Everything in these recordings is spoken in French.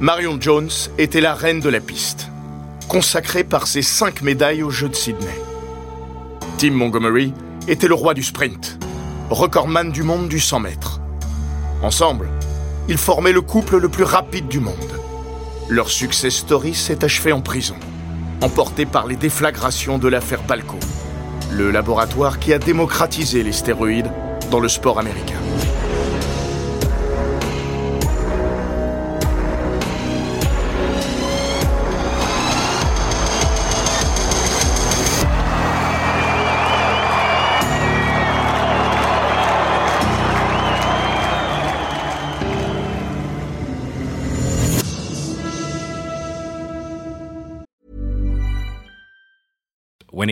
Marion Jones était la reine de la piste, consacrée par ses cinq médailles aux Jeux de Sydney. Tim Montgomery était le roi du sprint, recordman du monde du 100 mètres. Ensemble, ils formaient le couple le plus rapide du monde. Leur success story s'est achevé en prison, emporté par les déflagrations de l'affaire Balco, le laboratoire qui a démocratisé les stéroïdes dans le sport américain.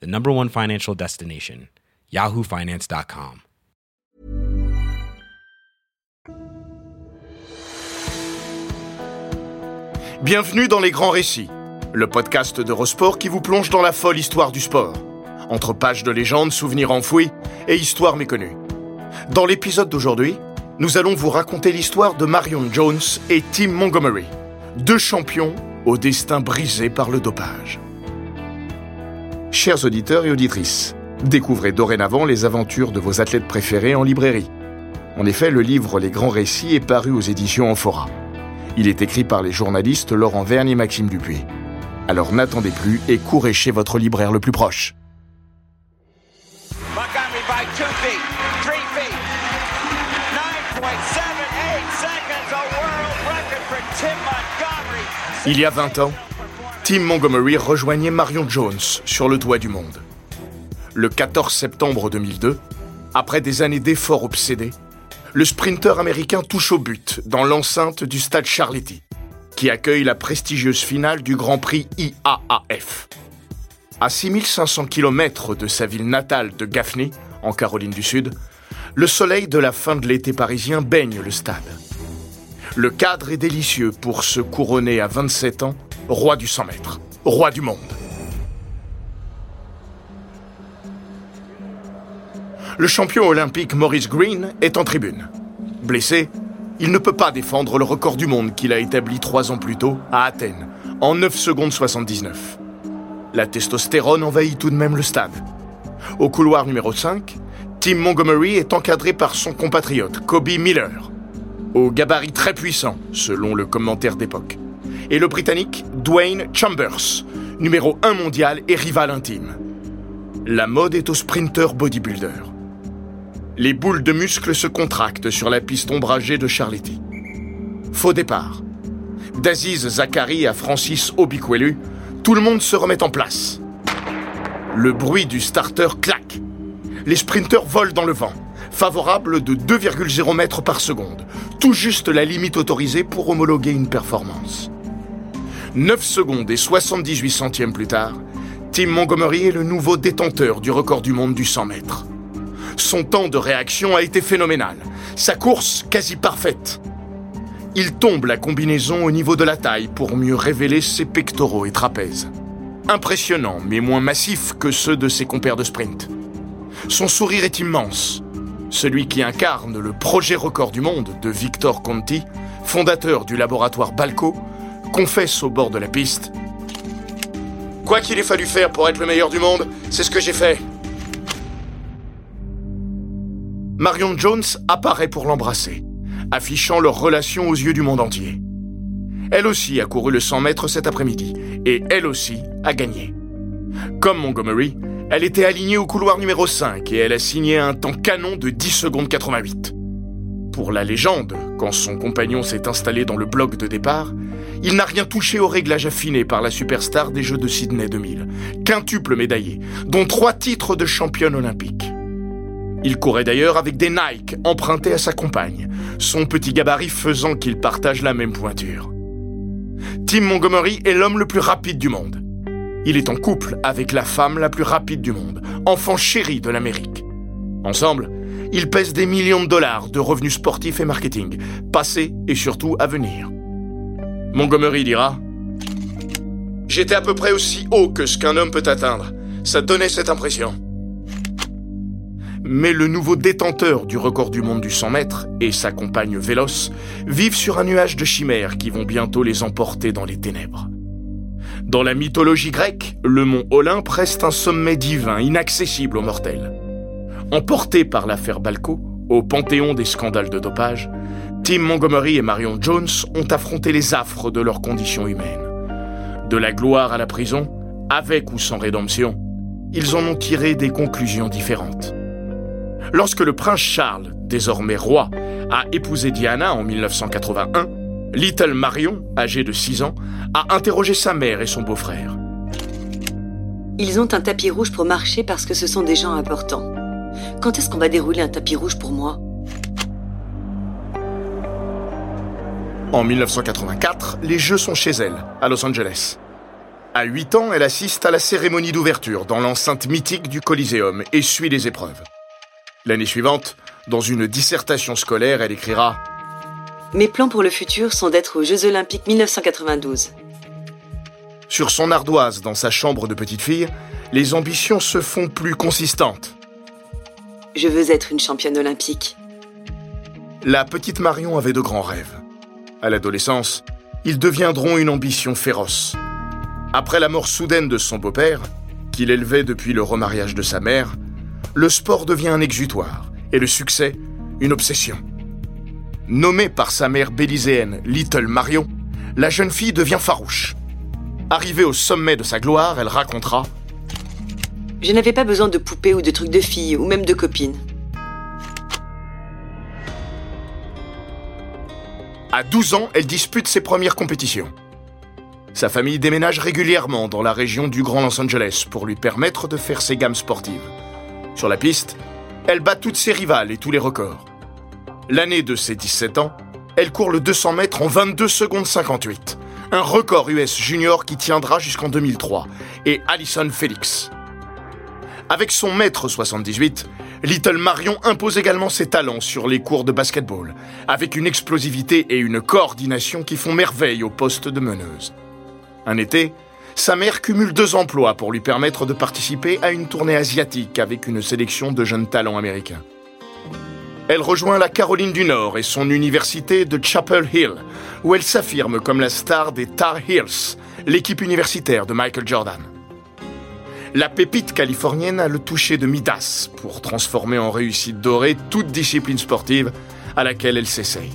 the number one financial destination, yahoofinance.com. Bienvenue dans Les Grands Récits, le podcast d'Eurosport qui vous plonge dans la folle histoire du sport, entre pages de légendes, souvenirs enfouis et histoires méconnues. Dans l'épisode d'aujourd'hui, nous allons vous raconter l'histoire de Marion Jones et Tim Montgomery, deux champions au destin brisé par le dopage. Chers auditeurs et auditrices, découvrez dorénavant les aventures de vos athlètes préférés en librairie. En effet, le livre Les Grands Récits est paru aux éditions Amphora. Il est écrit par les journalistes Laurent Vergne et Maxime Dupuis. Alors n'attendez plus et courez chez votre libraire le plus proche. Montgomery by two feet, three feet, 9.78 seconds, a world record for Tim Montgomery. Il y a 20 ans, Tim Montgomery rejoignait Marion Jones sur le toit du monde. Le 14 septembre 2002, après des années d'efforts obsédés, le sprinter américain touche au but dans l'enceinte du stade Charletti, qui accueille la prestigieuse finale du Grand Prix IAAF. À 6500 km de sa ville natale de Gaffney, en Caroline du Sud, le soleil de la fin de l'été parisien baigne le stade. Le cadre est délicieux pour se couronner à 27 ans roi du 100 mètres, roi du monde. Le champion olympique Maurice Green est en tribune. Blessé, il ne peut pas défendre le record du monde qu'il a établi trois ans plus tôt à Athènes, en 9 secondes 79. La testostérone envahit tout de même le stade. Au couloir numéro 5, Tim Montgomery est encadré par son compatriote Kobe Miller, au gabarit très puissant, selon le commentaire d'époque, et le Britannique Dwayne Chambers, numéro 1 mondial et rival intime. La mode est au sprinter bodybuilder. Les boules de muscles se contractent sur la piste ombragée de Charletti. Faux départ. D'Aziz Zachary à Francis Obikwelu, tout le monde se remet en place. Le bruit du starter claque. Les sprinteurs volent dans le vent, favorable de 2,0 mètres par seconde, tout juste la limite autorisée pour homologuer une performance. 9 secondes et 78 centièmes plus tard, Tim Montgomery est le nouveau détenteur du record du monde du 100 mètres. Son temps de réaction a été phénoménal, sa course quasi parfaite. Il tombe la combinaison au niveau de la taille pour mieux révéler ses pectoraux et trapèzes. Impressionnant, mais moins massif que ceux de ses compères de sprint. Son sourire est immense. Celui qui incarne le projet record du monde de Victor Conti, fondateur du laboratoire Balco, confesse au bord de la piste Quoi qu'il ait fallu faire pour être le meilleur du monde, c'est ce que j'ai fait. Marion Jones apparaît pour l'embrasser, affichant leur relation aux yeux du monde entier. Elle aussi a couru le 100 mètres cet après-midi, et elle aussi a gagné. Comme Montgomery, elle était alignée au couloir numéro 5 et elle a signé un temps canon de 10 secondes 88. Pour la légende, quand son compagnon s'est installé dans le bloc de départ, il n'a rien touché au réglage affiné par la superstar des Jeux de Sydney 2000, quintuple médaillé, dont trois titres de championne olympique. Il courait d'ailleurs avec des Nike empruntés à sa compagne, son petit gabarit faisant qu'il partage la même pointure. Tim Montgomery est l'homme le plus rapide du monde. Il est en couple avec la femme la plus rapide du monde, enfant chéri de l'Amérique. Ensemble, ils pèsent des millions de dollars de revenus sportifs et marketing, passés et surtout à venir. Montgomery dira J'étais à peu près aussi haut que ce qu'un homme peut atteindre. Ça donnait cette impression. Mais le nouveau détenteur du record du monde du 100 mètres et sa compagne Véloce vivent sur un nuage de chimères qui vont bientôt les emporter dans les ténèbres. Dans la mythologie grecque, le mont Olympe reste un sommet divin inaccessible aux mortels. Emportés par l'affaire Balco, au panthéon des scandales de dopage, Tim Montgomery et Marion Jones ont affronté les affres de leurs conditions humaines. De la gloire à la prison, avec ou sans rédemption, ils en ont tiré des conclusions différentes. Lorsque le prince Charles, désormais roi, a épousé Diana en 1981, Little Marion, âgée de 6 ans, a interrogé sa mère et son beau-frère. Ils ont un tapis rouge pour marcher parce que ce sont des gens importants. Quand est-ce qu'on va dérouler un tapis rouge pour moi? En 1984, les Jeux sont chez elle, à Los Angeles. À 8 ans, elle assiste à la cérémonie d'ouverture dans l'enceinte mythique du Coliseum et suit les épreuves. L'année suivante, dans une dissertation scolaire, elle écrira Mes plans pour le futur sont d'être aux Jeux Olympiques 1992. Sur son ardoise dans sa chambre de petite fille, les ambitions se font plus consistantes. Je veux être une championne olympique. La petite Marion avait de grands rêves. À l'adolescence, ils deviendront une ambition féroce. Après la mort soudaine de son beau-père, qu'il élevait depuis le remariage de sa mère, le sport devient un exutoire et le succès une obsession. Nommée par sa mère béliséenne Little Marion, la jeune fille devient farouche. Arrivée au sommet de sa gloire, elle racontera Je n'avais pas besoin de poupées ou de trucs de filles ou même de copines. À 12 ans, elle dispute ses premières compétitions. Sa famille déménage régulièrement dans la région du Grand Los Angeles pour lui permettre de faire ses gammes sportives. Sur la piste, elle bat toutes ses rivales et tous les records. L'année de ses 17 ans, elle court le 200 mètres en 22 secondes 58, un record US junior qui tiendra jusqu'en 2003, et Alison Felix. Avec son mètre 78, Little Marion impose également ses talents sur les cours de basketball, avec une explosivité et une coordination qui font merveille au poste de meneuse. Un été, sa mère cumule deux emplois pour lui permettre de participer à une tournée asiatique avec une sélection de jeunes talents américains. Elle rejoint la Caroline du Nord et son université de Chapel Hill, où elle s'affirme comme la star des Tar Heels, l'équipe universitaire de Michael Jordan. La pépite californienne a le toucher de Midas pour transformer en réussite dorée toute discipline sportive à laquelle elle s'essaye.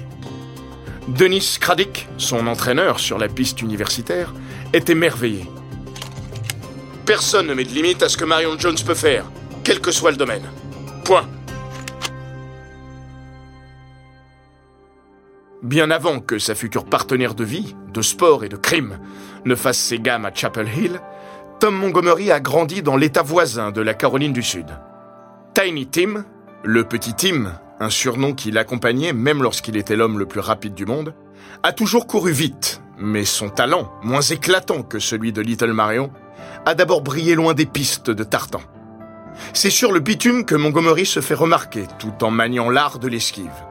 Denis Craddick, son entraîneur sur la piste universitaire, est émerveillé. Personne ne met de limite à ce que Marion Jones peut faire, quel que soit le domaine. Point. Bien avant que sa future partenaire de vie, de sport et de crime ne fasse ses gammes à Chapel Hill, Tom Montgomery a grandi dans l'état voisin de la Caroline du Sud. Tiny Tim, le petit Tim, un surnom qui l'accompagnait même lorsqu'il était l'homme le plus rapide du monde, a toujours couru vite, mais son talent, moins éclatant que celui de Little Marion, a d'abord brillé loin des pistes de tartan. C'est sur le bitume que Montgomery se fait remarquer tout en maniant l'art de l'esquive.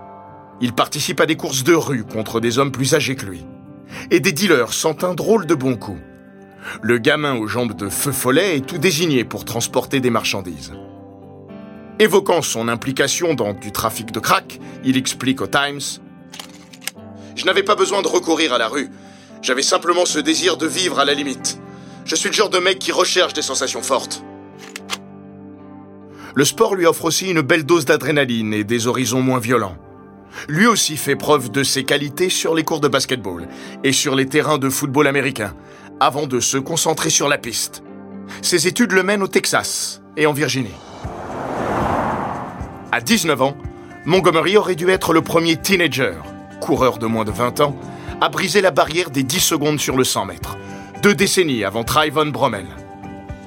Il participe à des courses de rue contre des hommes plus âgés que lui. Et des dealers sentent un drôle de bon coup. Le gamin aux jambes de feu follet est tout désigné pour transporter des marchandises. Évoquant son implication dans du trafic de crack, il explique au Times Je n'avais pas besoin de recourir à la rue. J'avais simplement ce désir de vivre à la limite. Je suis le genre de mec qui recherche des sensations fortes. Le sport lui offre aussi une belle dose d'adrénaline et des horizons moins violents. Lui aussi fait preuve de ses qualités sur les cours de basketball et sur les terrains de football américain, avant de se concentrer sur la piste. Ses études le mènent au Texas et en Virginie. À 19 ans, Montgomery aurait dû être le premier teenager, coureur de moins de 20 ans, à briser la barrière des 10 secondes sur le 100 mètres, deux décennies avant Trayvon Bromell.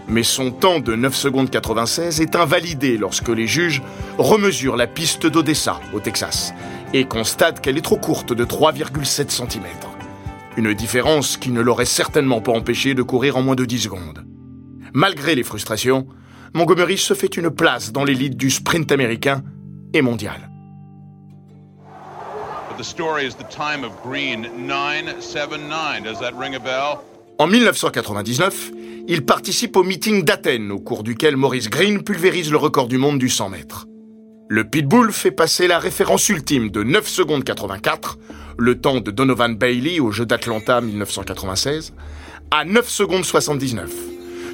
Mais son temps de 9 secondes 96 est invalidé lorsque les juges remesurent la piste d'Odessa, au Texas, et constatent qu'elle est trop courte de 3,7 cm. Une différence qui ne l'aurait certainement pas empêché de courir en moins de 10 secondes. Malgré les frustrations, Montgomery se fait une place dans l'élite du sprint américain et mondial. En 1999, il participe au meeting d'Athènes, au cours duquel Maurice Green pulvérise le record du monde du 100 mètres. Le Pitbull fait passer la référence ultime de 9 secondes 84, le temps de Donovan Bailey au Jeu d'Atlanta 1996, à 9 secondes 79,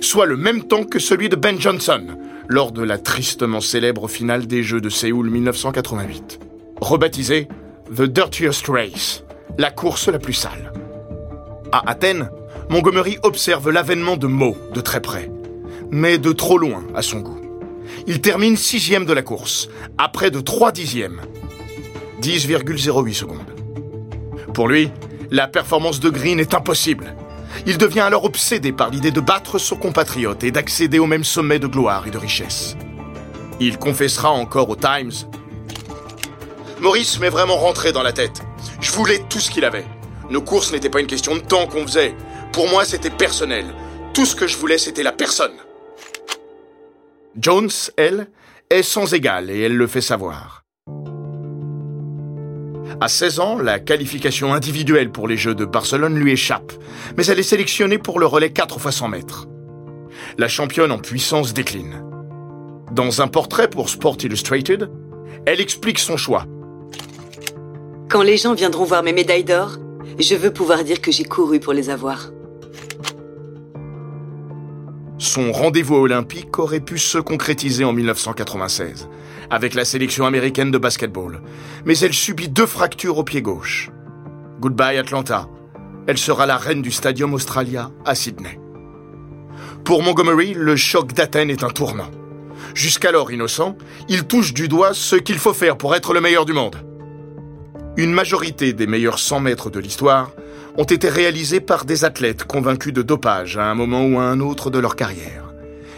soit le même temps que celui de Ben Johnson lors de la tristement célèbre finale des Jeux de Séoul 1988. Rebaptisé The Dirtiest Race, la course la plus sale. À Athènes, Montgomery observe l'avènement de Mo de très près, mais de trop loin à son goût. Il termine sixième de la course, à près de 3 dixièmes. 10,08 secondes. Pour lui, la performance de Green est impossible. Il devient alors obsédé par l'idée de battre son compatriote et d'accéder au même sommet de gloire et de richesse. Il confessera encore au Times Maurice m'est vraiment rentré dans la tête. Je voulais tout ce qu'il avait. Nos courses n'étaient pas une question de temps qu'on faisait. Pour moi, c'était personnel. Tout ce que je voulais, c'était la personne. Jones, elle, est sans égal et elle le fait savoir. À 16 ans, la qualification individuelle pour les Jeux de Barcelone lui échappe, mais elle est sélectionnée pour le relais 4 x 100 mètres. La championne en puissance décline. Dans un portrait pour Sport Illustrated, elle explique son choix quand les gens viendront voir mes médailles d'or, je veux pouvoir dire que j'ai couru pour les avoir. Son rendez-vous olympique aurait pu se concrétiser en 1996, avec la sélection américaine de basketball. Mais elle subit deux fractures au pied gauche. Goodbye Atlanta. Elle sera la reine du Stadium Australia à Sydney. Pour Montgomery, le choc d'Athènes est un tournant. Jusqu'alors innocent, il touche du doigt ce qu'il faut faire pour être le meilleur du monde. Une majorité des meilleurs 100 mètres de l'histoire ont été réalisés par des athlètes convaincus de dopage à un moment ou à un autre de leur carrière.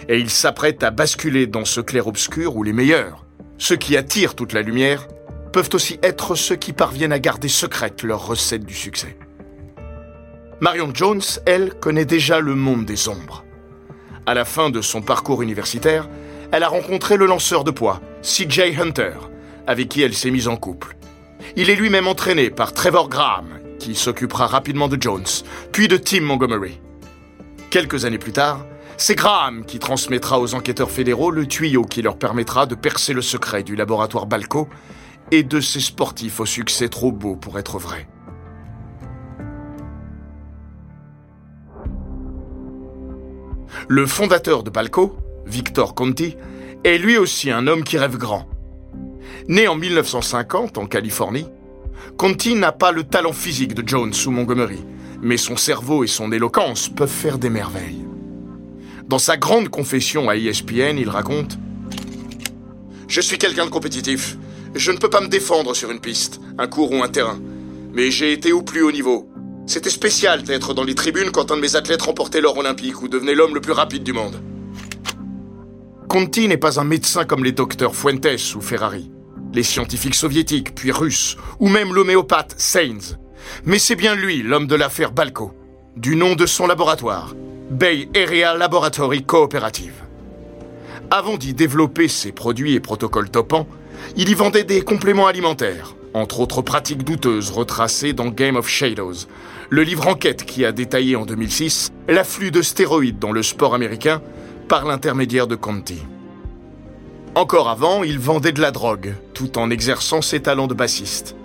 Et ils s'apprêtent à basculer dans ce clair-obscur où les meilleurs, ceux qui attirent toute la lumière, peuvent aussi être ceux qui parviennent à garder secrète leur recette du succès. Marion Jones, elle, connaît déjà le monde des ombres. À la fin de son parcours universitaire, elle a rencontré le lanceur de poids, CJ Hunter, avec qui elle s'est mise en couple. Il est lui-même entraîné par Trevor Graham, qui s'occupera rapidement de Jones, puis de Tim Montgomery. Quelques années plus tard, c'est Graham qui transmettra aux enquêteurs fédéraux le tuyau qui leur permettra de percer le secret du laboratoire Balco et de ces sportifs au succès trop beau pour être vrai. Le fondateur de Balco, Victor Conti, est lui aussi un homme qui rêve grand. Né en 1950 en Californie, Conti n'a pas le talent physique de Jones ou Montgomery, mais son cerveau et son éloquence peuvent faire des merveilles. Dans sa grande confession à ESPN, il raconte Je suis quelqu'un de compétitif. Je ne peux pas me défendre sur une piste, un cours ou un terrain. Mais j'ai été au plus haut niveau. C'était spécial d'être dans les tribunes quand un de mes athlètes remportait l'or olympique ou devenait l'homme le plus rapide du monde. Conti n'est pas un médecin comme les docteurs Fuentes ou Ferrari les scientifiques soviétiques, puis russes, ou même l'homéopathe Sainz. Mais c'est bien lui, l'homme de l'affaire Balco, du nom de son laboratoire, Bay Area Laboratory Cooperative. Avant d'y développer ses produits et protocoles topants, il y vendait des compléments alimentaires, entre autres pratiques douteuses retracées dans Game of Shadows, le livre enquête qui a détaillé en 2006 l'afflux de stéroïdes dans le sport américain par l'intermédiaire de Conti. Encore avant, il vendait de la drogue, tout en exerçant ses talents de bassiste.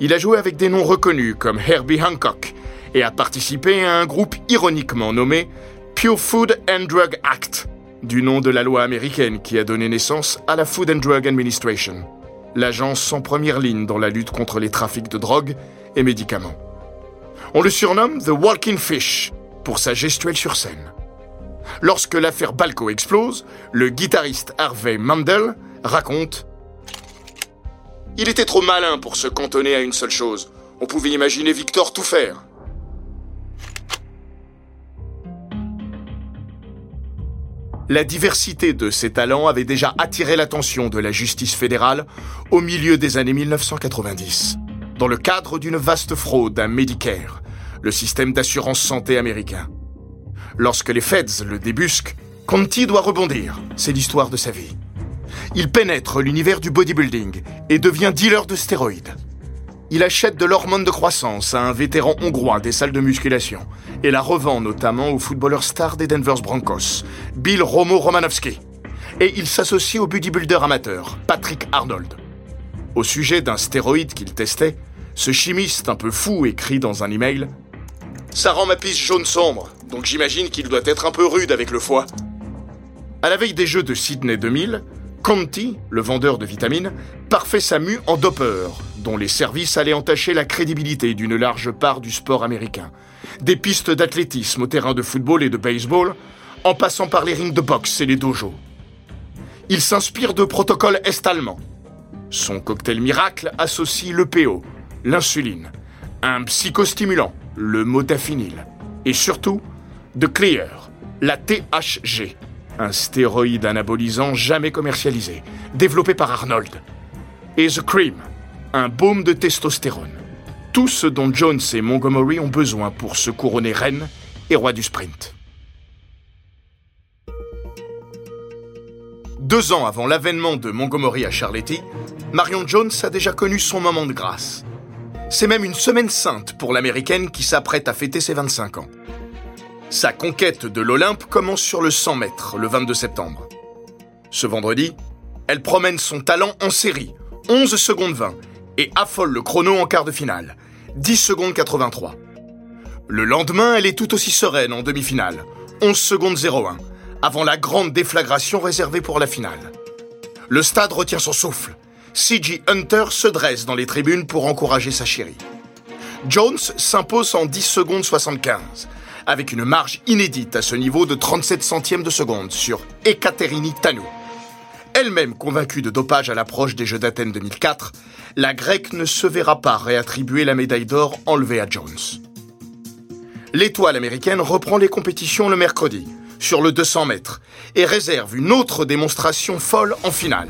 Il a joué avec des noms reconnus comme Herbie Hancock et a participé à un groupe ironiquement nommé Pure Food and Drug Act, du nom de la loi américaine qui a donné naissance à la Food and Drug Administration, l'agence en première ligne dans la lutte contre les trafics de drogue et médicaments. On le surnomme The Walking Fish pour sa gestuelle sur scène. Lorsque l'affaire Balco explose, le guitariste Harvey Mandel raconte Il était trop malin pour se cantonner à une seule chose. On pouvait imaginer Victor tout faire. La diversité de ses talents avait déjà attiré l'attention de la justice fédérale au milieu des années 1990, dans le cadre d'une vaste fraude à Medicare, le système d'assurance santé américain. Lorsque les Feds le débusquent, Conti doit rebondir. C'est l'histoire de sa vie. Il pénètre l'univers du bodybuilding et devient dealer de stéroïdes. Il achète de l'hormone de croissance à un vétéran hongrois des salles de musculation et la revend notamment au footballeur star des Denver Broncos, Bill Romo Romanowski. Et il s'associe au bodybuilder amateur, Patrick Arnold. Au sujet d'un stéroïde qu'il testait, ce chimiste un peu fou écrit dans un email Ça rend ma piste jaune sombre, donc j'imagine qu'il doit être un peu rude avec le foie. À la veille des Jeux de Sydney 2000, Conti, le vendeur de vitamines, parfait sa mue en dopper, dont les services allaient entacher la crédibilité d'une large part du sport américain. Des pistes d'athlétisme au terrain de football et de baseball, en passant par les rings de boxe et les dojos. Il s'inspire de protocoles est-allemands. Son cocktail miracle associe le PO, l'insuline, un psychostimulant, le modafinil, et surtout, de Clear, la THG, un stéroïde anabolisant jamais commercialisé, développé par Arnold, et The Cream, un baume de testostérone. Tout ce dont Jones et Montgomery ont besoin pour se couronner reine et roi du sprint. Deux ans avant l'avènement de Montgomery à Charletti, Marion Jones a déjà connu son moment de grâce. C'est même une semaine sainte pour l'américaine qui s'apprête à fêter ses 25 ans. Sa conquête de l'Olympe commence sur le 100 mètres, le 22 septembre. Ce vendredi, elle promène son talent en série, 11 secondes 20, et affole le chrono en quart de finale, 10 secondes 83. Le lendemain, elle est tout aussi sereine en demi-finale, 11 secondes 01, avant la grande déflagration réservée pour la finale. Le stade retient son souffle. C.G. Hunter se dresse dans les tribunes pour encourager sa chérie. Jones s'impose en 10 secondes 75, avec une marge inédite à ce niveau de 37 centièmes de seconde sur Ekaterini Tanou. Elle-même convaincue de dopage à l'approche des Jeux d'Athènes 2004, la Grecque ne se verra pas réattribuer la médaille d'or enlevée à Jones. L'étoile américaine reprend les compétitions le mercredi, sur le 200 mètres, et réserve une autre démonstration folle en finale.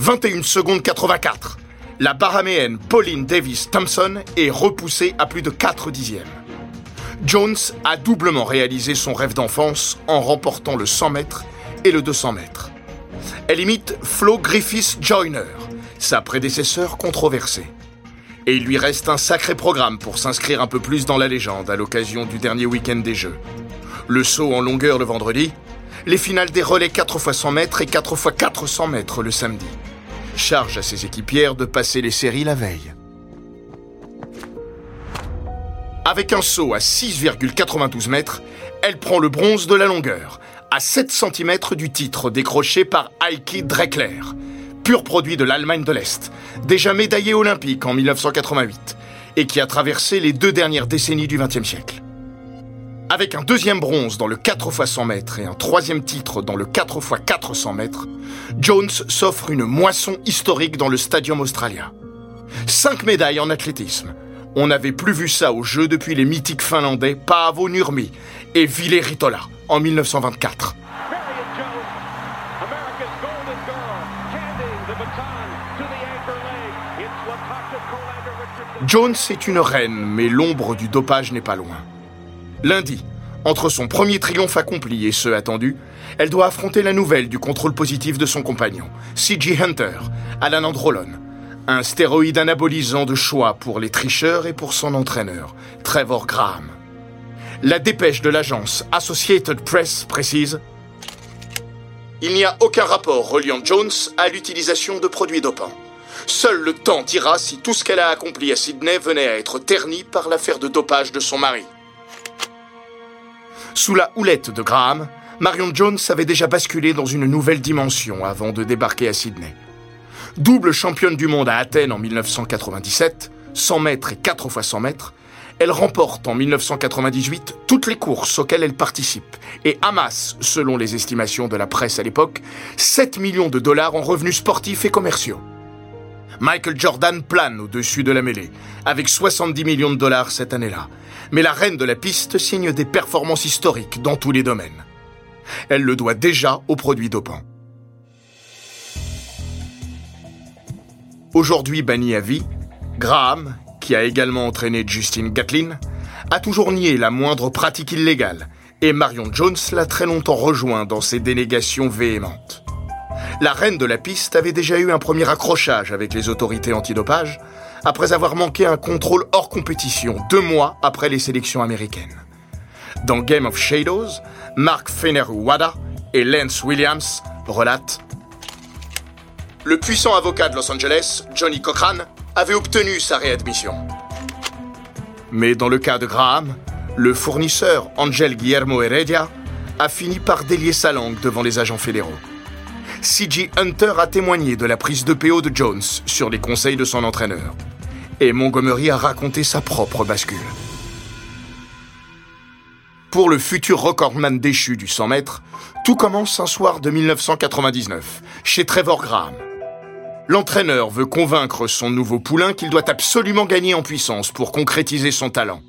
21 secondes 84. La Bahaméenne Pauline Davis Thompson est repoussée à plus de 4 dixièmes. Jones a doublement réalisé son rêve d'enfance en remportant le 100 mètres et le 200 mètres. Elle imite Flo Griffiths Joyner, sa prédécesseur controversée. Et il lui reste un sacré programme pour s'inscrire un peu plus dans la légende à l'occasion du dernier week-end des Jeux. Le saut en longueur le vendredi, les finales des relais 4 x 100 mètres et 4 x 400 mètres le samedi. Charge à ses équipières de passer les séries la veille. Avec un saut à 6,92 mètres, elle prend le bronze de la longueur, à 7 cm du titre décroché par Heike Dreckler, pur produit de l'Allemagne de l'Est, déjà médaillé olympique en 1988, et qui a traversé les deux dernières décennies du XXe siècle. Avec un deuxième bronze dans le 4 x 100 mètres et un troisième titre dans le 4 x 400 mètres, Jones s'offre une moisson historique dans le Stadium Australia. Cinq médailles en athlétisme, on n'avait plus vu ça au jeu depuis les mythiques finlandais Paavo Nurmi et Ville Ritola en 1924. Jones est une reine, mais l'ombre du dopage n'est pas loin. Lundi, entre son premier triomphe accompli et ceux attendus, elle doit affronter la nouvelle du contrôle positif de son compagnon, C.G. Hunter, Alan Androlon, un stéroïde anabolisant de choix pour les tricheurs et pour son entraîneur, Trevor Graham. La dépêche de l'agence Associated Press précise Il n'y a aucun rapport reliant Jones à l'utilisation de produits dopants. Seul le temps dira si tout ce qu'elle a accompli à Sydney venait à être terni par l'affaire de dopage de son mari. Sous la houlette de Graham, Marion Jones avait déjà basculé dans une nouvelle dimension avant de débarquer à Sydney. Double championne du monde à Athènes en 1997, 100 mètres et 4 fois 100 mètres, elle remporte en 1998 toutes les courses auxquelles elle participe et amasse, selon les estimations de la presse à l'époque, 7 millions de dollars en revenus sportifs et commerciaux. Michael Jordan plane au-dessus de la mêlée, avec 70 millions de dollars cette année-là. Mais la reine de la piste signe des performances historiques dans tous les domaines. Elle le doit déjà aux produits dopants. Aujourd'hui banni à vie, Graham, qui a également entraîné Justin Gatlin, a toujours nié la moindre pratique illégale, et Marion Jones l'a très longtemps rejoint dans ses dénégations véhémentes. La reine de la piste avait déjà eu un premier accrochage avec les autorités antidopage, après avoir manqué un contrôle hors compétition deux mois après les sélections américaines. Dans Game of Shadows, Mark Feneru-Wada et Lance Williams relatent Le puissant avocat de Los Angeles, Johnny Cochran, avait obtenu sa réadmission. Mais dans le cas de Graham, le fournisseur Angel Guillermo Heredia a fini par délier sa langue devant les agents fédéraux. C.G. Hunter a témoigné de la prise de PO de Jones sur les conseils de son entraîneur. Et Montgomery a raconté sa propre bascule. Pour le futur recordman déchu du 100 mètres, tout commence un soir de 1999, chez Trevor Graham. L'entraîneur veut convaincre son nouveau poulain qu'il doit absolument gagner en puissance pour concrétiser son talent.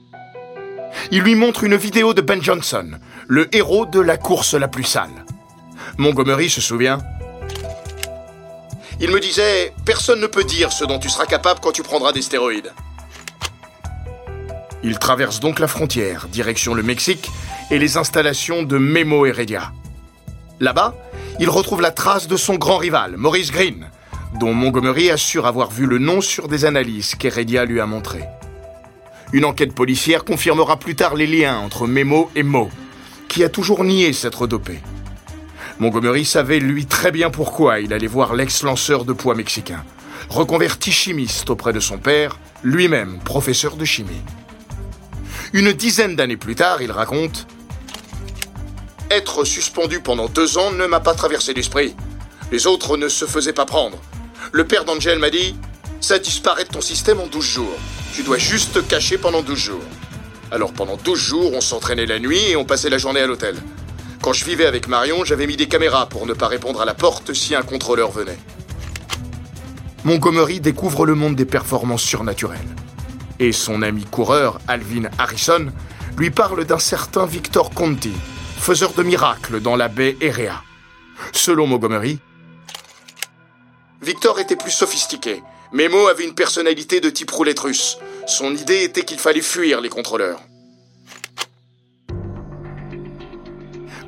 Il lui montre une vidéo de Ben Johnson, le héros de la course la plus sale. Montgomery se souvient il me disait Personne ne peut dire ce dont tu seras capable quand tu prendras des stéroïdes. Il traverse donc la frontière, direction le Mexique et les installations de Memo Heredia. Là-bas, il retrouve la trace de son grand rival, Maurice Green, dont Montgomery assure avoir vu le nom sur des analyses qu'Heredia lui a montrées. Une enquête policière confirmera plus tard les liens entre Memo et Mo, qui a toujours nié s'être dopé. Montgomery savait lui très bien pourquoi il allait voir l'ex-lanceur de poids mexicain, reconverti chimiste auprès de son père, lui-même professeur de chimie. Une dizaine d'années plus tard, il raconte Être suspendu pendant deux ans ne m'a pas traversé l'esprit. Les autres ne se faisaient pas prendre. Le père d'Angel m'a dit Ça disparaît de ton système en 12 jours. Tu dois juste te cacher pendant 12 jours. Alors pendant 12 jours, on s'entraînait la nuit et on passait la journée à l'hôtel. Quand je vivais avec Marion, j'avais mis des caméras pour ne pas répondre à la porte si un contrôleur venait. Montgomery découvre le monde des performances surnaturelles. Et son ami coureur, Alvin Harrison, lui parle d'un certain Victor Conti, faiseur de miracles dans la baie Erea. Selon Montgomery, Victor était plus sophistiqué. Memo avait une personnalité de type roulette russe. Son idée était qu'il fallait fuir les contrôleurs.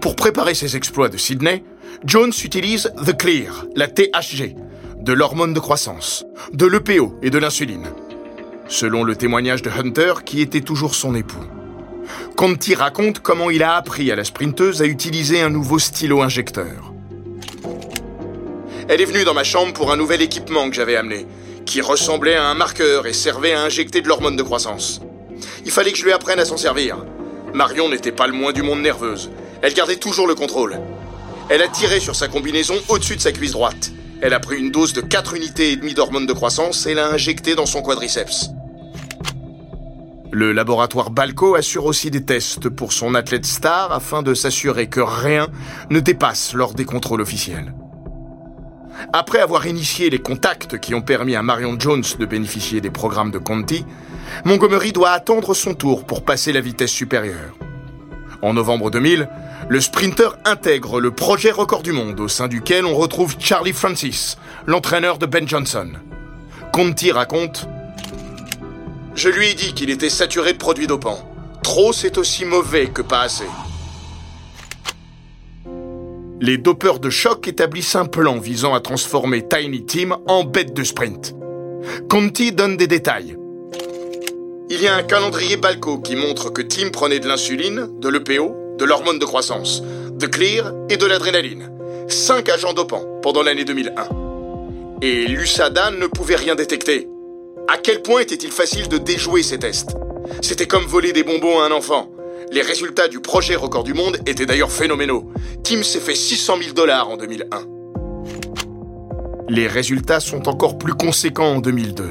Pour préparer ses exploits de Sydney, Jones utilise The Clear, la THG, de l'hormone de croissance, de l'EPO et de l'insuline. Selon le témoignage de Hunter, qui était toujours son époux. Conti raconte comment il a appris à la sprinteuse à utiliser un nouveau stylo injecteur. Elle est venue dans ma chambre pour un nouvel équipement que j'avais amené, qui ressemblait à un marqueur et servait à injecter de l'hormone de croissance. Il fallait que je lui apprenne à s'en servir. Marion n'était pas le moins du monde nerveuse, elle gardait toujours le contrôle. Elle a tiré sur sa combinaison au-dessus de sa cuisse droite. Elle a pris une dose de 4 unités et demie d'hormones de croissance et l'a injectée dans son quadriceps. Le laboratoire Balco assure aussi des tests pour son athlète star afin de s'assurer que rien ne dépasse lors des contrôles officiels. Après avoir initié les contacts qui ont permis à Marion Jones de bénéficier des programmes de Conti, Montgomery doit attendre son tour pour passer la vitesse supérieure. En novembre 2000, le sprinter intègre le projet record du monde au sein duquel on retrouve Charlie Francis, l'entraîneur de Ben Johnson. Conti raconte Je lui ai dit qu'il était saturé de produits dopants. Trop, c'est aussi mauvais que pas assez. Les dopeurs de choc établissent un plan visant à transformer Tiny Team en bête de sprint. Conti donne des détails. Il y a un calendrier Balco qui montre que Team prenait de l'insuline, de l'EPO, de l'hormone de croissance, de Clear et de l'adrénaline. Cinq agents dopants pendant l'année 2001. Et l'USADA ne pouvait rien détecter. À quel point était-il facile de déjouer ces tests? C'était comme voler des bonbons à un enfant. Les résultats du projet record du monde étaient d'ailleurs phénoménaux. Tim s'est fait 600 000 dollars en 2001. Les résultats sont encore plus conséquents en 2002.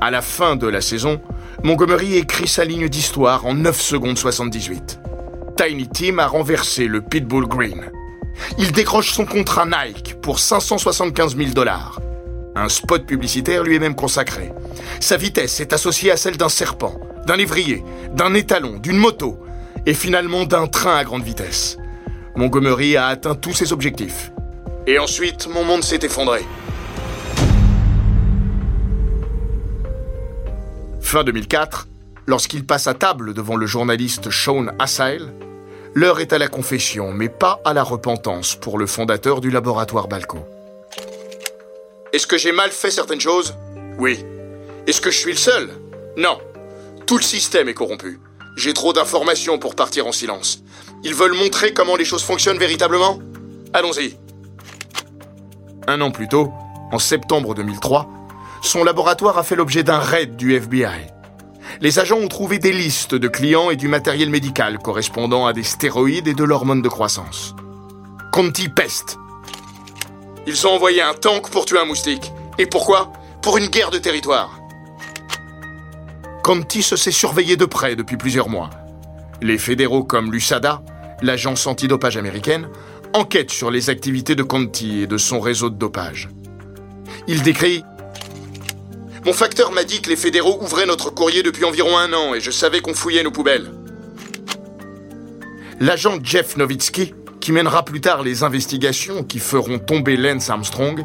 À la fin de la saison, Montgomery écrit sa ligne d'histoire en 9 secondes 78. Tiny Tim a renversé le Pitbull Green. Il décroche son contrat Nike pour 575 000 dollars. Un spot publicitaire lui est même consacré. Sa vitesse est associée à celle d'un serpent, d'un lévrier, d'un étalon, d'une moto et finalement d'un train à grande vitesse. Montgomery a atteint tous ses objectifs. Et ensuite, mon monde s'est effondré. Fin 2004, Lorsqu'il passe à table devant le journaliste Sean Assail, l'heure est à la confession, mais pas à la repentance pour le fondateur du laboratoire Balco. Est-ce que j'ai mal fait certaines choses? Oui. Est-ce que je suis le seul? Non. Tout le système est corrompu. J'ai trop d'informations pour partir en silence. Ils veulent montrer comment les choses fonctionnent véritablement? Allons-y. Un an plus tôt, en septembre 2003, son laboratoire a fait l'objet d'un raid du FBI. Les agents ont trouvé des listes de clients et du matériel médical correspondant à des stéroïdes et de l'hormone de croissance. Conti peste. Ils ont envoyé un tank pour tuer un moustique. Et pourquoi? Pour une guerre de territoire. Conti se s'est surveillé de près depuis plusieurs mois. Les fédéraux comme l'USADA, l'agence antidopage américaine, enquêtent sur les activités de Conti et de son réseau de dopage. Il décrit Mon facteur m'a dit que les fédéraux ouvraient notre courrier depuis environ un an et je savais qu'on fouillait nos poubelles. L'agent Jeff Nowitzki, qui mènera plus tard les investigations qui feront tomber Lance Armstrong,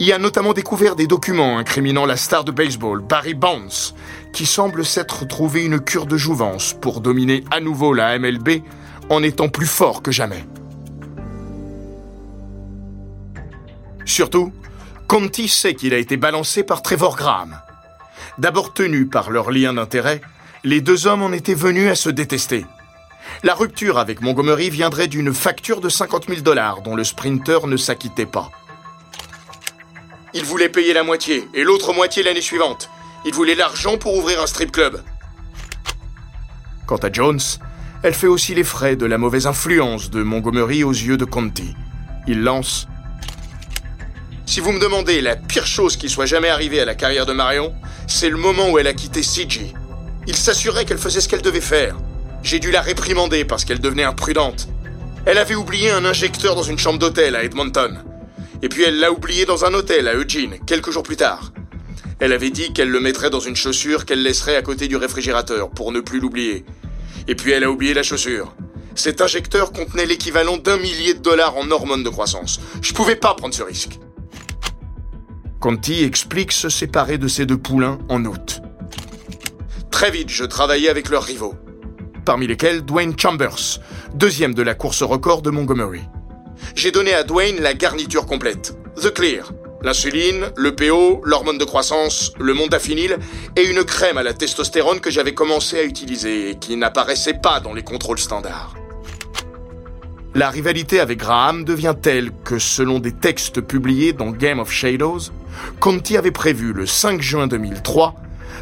y a notamment découvert des documents incriminant la star de baseball, Barry Bonds, qui semble s'être trouvé une cure de jouvence pour dominer à nouveau la MLB en étant plus fort que jamais. Surtout, Conti sait qu'il a été balancé par Trevor Graham. D'abord tenus par leur lien d'intérêt, les deux hommes en étaient venus à se détester. La rupture avec Montgomery viendrait d'une facture de 50 000 dollars dont le sprinter ne s'acquittait pas. Il voulait payer la moitié et l'autre moitié l'année suivante. Il voulait l'argent pour ouvrir un strip club. Quant à Jones, elle fait aussi les frais de la mauvaise influence de Montgomery aux yeux de Conti. Il lance Si vous me demandez la pire chose qui soit jamais arrivée à la carrière de Marion, c'est le moment où elle a quitté CG. Il s'assurait qu'elle faisait ce qu'elle devait faire. J'ai dû la réprimander parce qu'elle devenait imprudente. Elle avait oublié un injecteur dans une chambre d'hôtel à Edmonton. Et puis elle l'a oublié dans un hôtel à Eugene, quelques jours plus tard. Elle avait dit qu'elle le mettrait dans une chaussure qu'elle laisserait à côté du réfrigérateur pour ne plus l'oublier. Et puis elle a oublié la chaussure. Cet injecteur contenait l'équivalent d'un millier de dollars en hormones de croissance. Je pouvais pas prendre ce risque. Conti explique se séparer de ses deux poulains en août. Très vite, je travaillais avec leurs rivaux, parmi lesquels Dwayne Chambers, deuxième de la course record de Montgomery. J'ai donné à Dwayne la garniture complète, The Clear, l'insuline, le PO, l'hormone de croissance, le mondafinil et une crème à la testostérone que j'avais commencé à utiliser et qui n'apparaissait pas dans les contrôles standards. La rivalité avec Graham devient telle que, selon des textes publiés dans Game of Shadows, Conti avait prévu le 5 juin 2003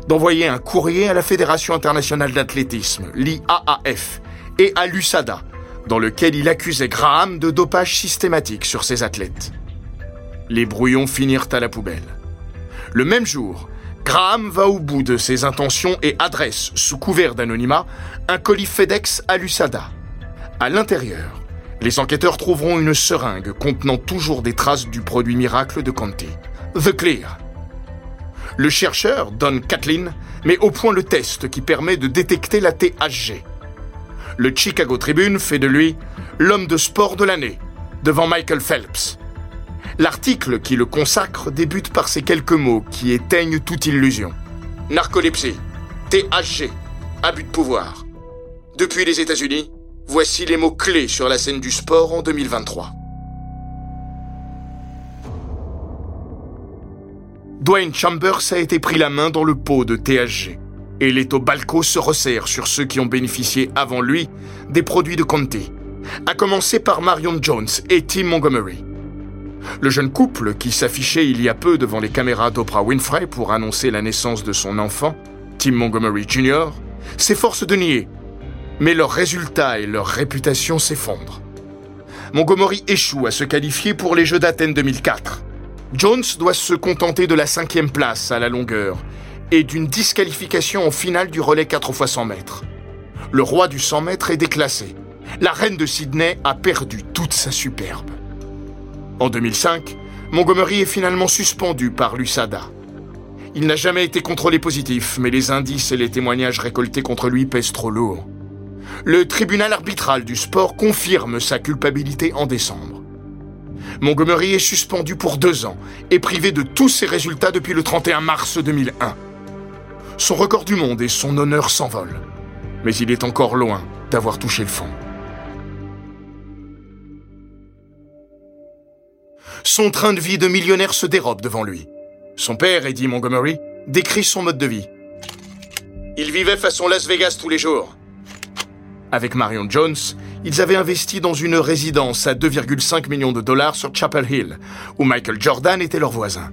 d'envoyer un courrier à la Fédération internationale d'athlétisme, l'IAAF, et à l'USADA, dans lequel il accusait Graham de dopage systématique sur ses athlètes. Les brouillons finirent à la poubelle. Le même jour, Graham va au bout de ses intentions et adresse, sous couvert d'anonymat, un colis FedEx à l'USADA. À l'intérieur, les enquêteurs trouveront une seringue contenant toujours des traces du produit miracle de Conti, The Clear. Le chercheur, Don Catlin, met au point le test qui permet de détecter la THG. Le Chicago Tribune fait de lui l'homme de sport de l'année, devant Michael Phelps. L'article qui le consacre débute par ces quelques mots qui éteignent toute illusion. Narcolepsie, THG, abus de pouvoir. Depuis les États-Unis, voici les mots clés sur la scène du sport en 2023. Dwayne Chambers a été pris la main dans le pot de THG. Et l'étau Balco se resserre sur ceux qui ont bénéficié avant lui des produits de Conti, à commencer par Marion Jones et Tim Montgomery. Le jeune couple, qui s'affichait il y a peu devant les caméras d'Oprah Winfrey pour annoncer la naissance de son enfant, Tim Montgomery Jr., s'efforce de nier. Mais leurs résultats et leur réputation s'effondrent. Montgomery échoue à se qualifier pour les Jeux d'Athènes 2004. Jones doit se contenter de la cinquième place à la longueur et d'une disqualification en finale du relais 4 x 100 mètres. Le roi du 100 mètres est déclassé. La reine de Sydney a perdu toute sa superbe. En 2005, Montgomery est finalement suspendu par l'USADA. Il n'a jamais été contrôlé positif, mais les indices et les témoignages récoltés contre lui pèsent trop lourd. Le tribunal arbitral du sport confirme sa culpabilité en décembre. Montgomery est suspendu pour deux ans et privé de tous ses résultats depuis le 31 mars 2001. Son record du monde et son honneur s'envolent. Mais il est encore loin d'avoir touché le fond. Son train de vie de millionnaire se dérobe devant lui. Son père, Eddie Montgomery, décrit son mode de vie. Il vivait façon Las Vegas tous les jours. Avec Marion Jones, ils avaient investi dans une résidence à 2,5 millions de dollars sur Chapel Hill, où Michael Jordan était leur voisin.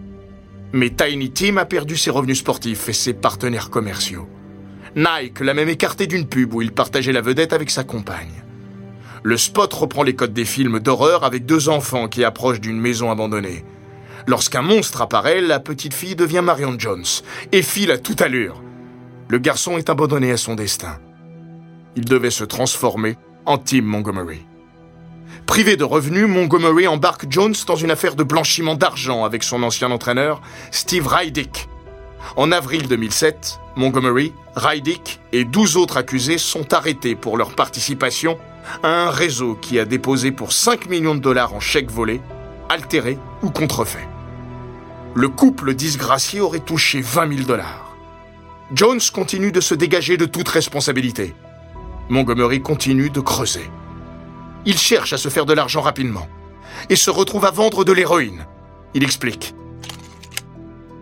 Mais Tiny Tim a perdu ses revenus sportifs et ses partenaires commerciaux. Nike l'a même écarté d'une pub où il partageait la vedette avec sa compagne. Le spot reprend les codes des films d'horreur avec deux enfants qui approchent d'une maison abandonnée. Lorsqu'un monstre apparaît, la petite fille devient Marion Jones et file à toute allure. Le garçon est abandonné à son destin. Il devait se transformer en Tim Montgomery. Privé de revenus, Montgomery embarque Jones dans une affaire de blanchiment d'argent avec son ancien entraîneur, Steve Rydick. En avril 2007, Montgomery, Rydick et 12 autres accusés sont arrêtés pour leur participation à un réseau qui a déposé pour 5 millions de dollars en chèques volés, altérés ou contrefaits. Le couple disgracié aurait touché 20 000 dollars. Jones continue de se dégager de toute responsabilité. Montgomery continue de creuser. Il cherche à se faire de l'argent rapidement et se retrouve à vendre de l'héroïne. Il explique.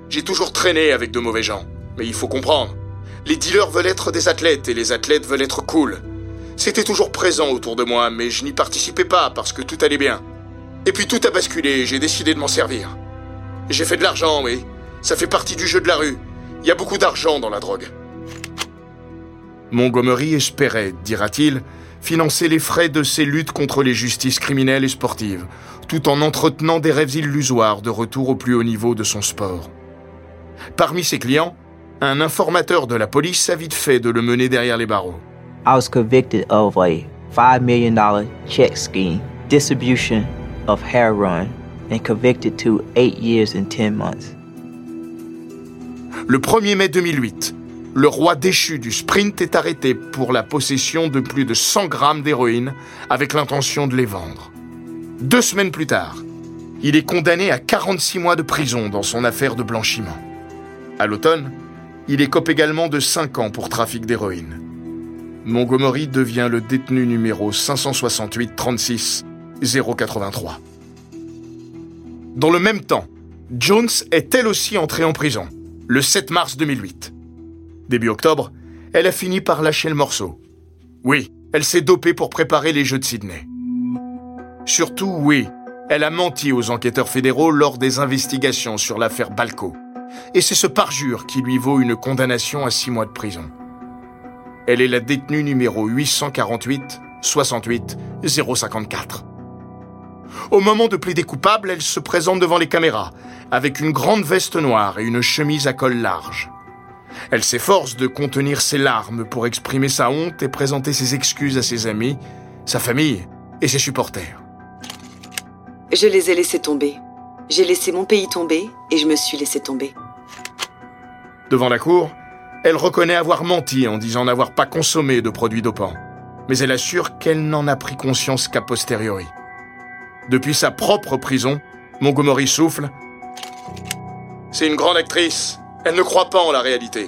J'ai toujours traîné avec de mauvais gens, mais il faut comprendre. Les dealers veulent être des athlètes et les athlètes veulent être cool. C'était toujours présent autour de moi, mais je n'y participais pas parce que tout allait bien. Et puis tout a basculé et j'ai décidé de m'en servir. J'ai fait de l'argent, oui. Ça fait partie du jeu de la rue. Il y a beaucoup d'argent dans la drogue. Montgomery espérait, dira-t-il, financer les frais de ses luttes contre les justices criminelles et sportives, tout en entretenant des rêves illusoires de retour au plus haut niveau de son sport. Parmi ses clients, un informateur de la police a vite fait de le mener derrière les barreaux. I was convicted of a $5 million check scheme, distribution of heroin, and convicted to 8 years and 10 months. Le 1er mai 2008, le roi déchu du sprint est arrêté pour la possession de plus de 100 grammes d'héroïne avec l'intention de les vendre. Deux semaines plus tard, il est condamné à 46 mois de prison dans son affaire de blanchiment. À l'automne, il écope également de 5 ans pour trafic d'héroïne. Montgomery devient le détenu numéro 568 36 083. Dans le même temps, Jones est elle aussi entrée en prison, le 7 mars 2008. Début octobre, elle a fini par lâcher le morceau. Oui, elle s'est dopée pour préparer les Jeux de Sydney. Surtout, oui, elle a menti aux enquêteurs fédéraux lors des investigations sur l'affaire Balco. Et c'est ce parjure qui lui vaut une condamnation à six mois de prison. Elle est la détenue numéro 848 68 054. Au moment de plaider coupable, elle se présente devant les caméras, avec une grande veste noire et une chemise à col large. Elle s'efforce de contenir ses larmes pour exprimer sa honte et présenter ses excuses à ses amis, sa famille et ses supporters. Je les ai laissés tomber. J'ai laissé mon pays tomber et je me suis laissé tomber. Devant la cour, elle reconnaît avoir menti en disant n'avoir pas consommé de produits dopants. Mais elle assure qu'elle n'en a pris conscience qu'a posteriori. Depuis sa propre prison, Montgomery souffle. C'est une grande actrice. Elle ne croit pas en la réalité.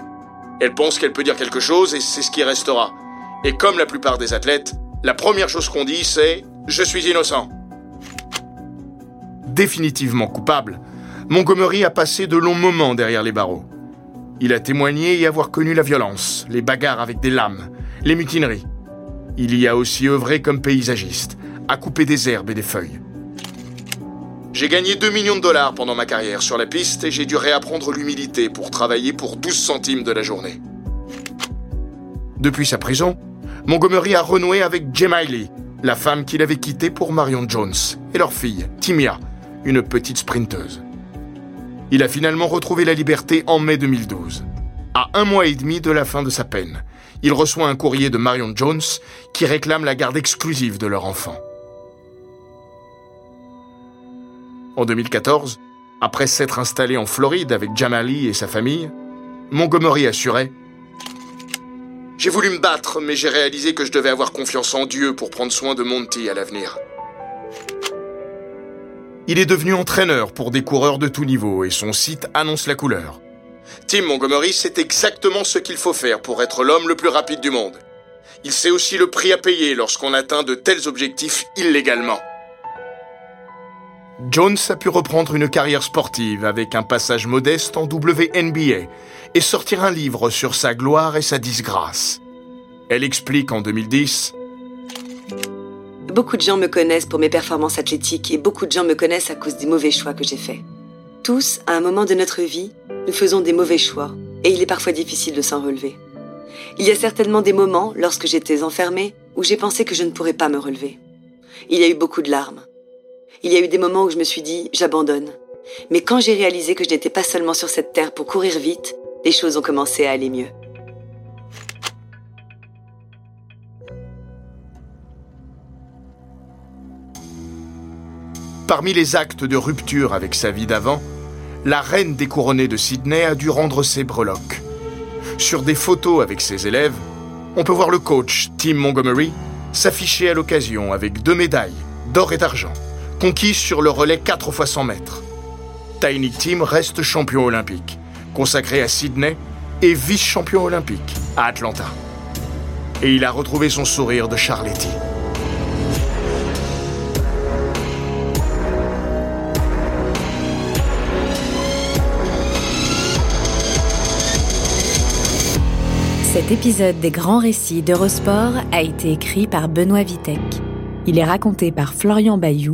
Elle pense qu'elle peut dire quelque chose et c'est ce qui restera. Et comme la plupart des athlètes, la première chose qu'on dit c'est ⁇ Je suis innocent ⁇ Définitivement coupable, Montgomery a passé de longs moments derrière les barreaux. Il a témoigné y avoir connu la violence, les bagarres avec des lames, les mutineries. Il y a aussi œuvré comme paysagiste, à couper des herbes et des feuilles. J'ai gagné 2 millions de dollars pendant ma carrière sur la piste et j'ai dû réapprendre l'humilité pour travailler pour 12 centimes de la journée. Depuis sa prison, Montgomery a renoué avec Jemiley, la femme qu'il avait quittée pour Marion Jones, et leur fille, Timia, une petite sprinteuse. Il a finalement retrouvé la liberté en mai 2012. À un mois et demi de la fin de sa peine, il reçoit un courrier de Marion Jones qui réclame la garde exclusive de leur enfant. En 2014, après s'être installé en Floride avec Jamali et sa famille, Montgomery assurait J'ai voulu me battre, mais j'ai réalisé que je devais avoir confiance en Dieu pour prendre soin de Monty à l'avenir. Il est devenu entraîneur pour des coureurs de tout niveau et son site annonce la couleur. Tim Montgomery sait exactement ce qu'il faut faire pour être l'homme le plus rapide du monde. Il sait aussi le prix à payer lorsqu'on atteint de tels objectifs illégalement. Jones a pu reprendre une carrière sportive avec un passage modeste en WNBA et sortir un livre sur sa gloire et sa disgrâce. Elle explique en 2010 Beaucoup de gens me connaissent pour mes performances athlétiques et beaucoup de gens me connaissent à cause des mauvais choix que j'ai faits. Tous, à un moment de notre vie, nous faisons des mauvais choix et il est parfois difficile de s'en relever. Il y a certainement des moments, lorsque j'étais enfermée, où j'ai pensé que je ne pourrais pas me relever. Il y a eu beaucoup de larmes. Il y a eu des moments où je me suis dit, j'abandonne. Mais quand j'ai réalisé que je n'étais pas seulement sur cette terre pour courir vite, les choses ont commencé à aller mieux. Parmi les actes de rupture avec sa vie d'avant, la reine découronnée de Sydney a dû rendre ses breloques. Sur des photos avec ses élèves, on peut voir le coach, Tim Montgomery, s'afficher à l'occasion avec deux médailles, d'or et d'argent, conquises sur le relais 4 x 100 mètres. Tiny Tim reste champion olympique, consacré à Sydney, et vice-champion olympique à Atlanta. Et il a retrouvé son sourire de Charletti. Cet épisode des grands récits d'Eurosport a été écrit par Benoît Vitek. Il est raconté par Florian Bayou,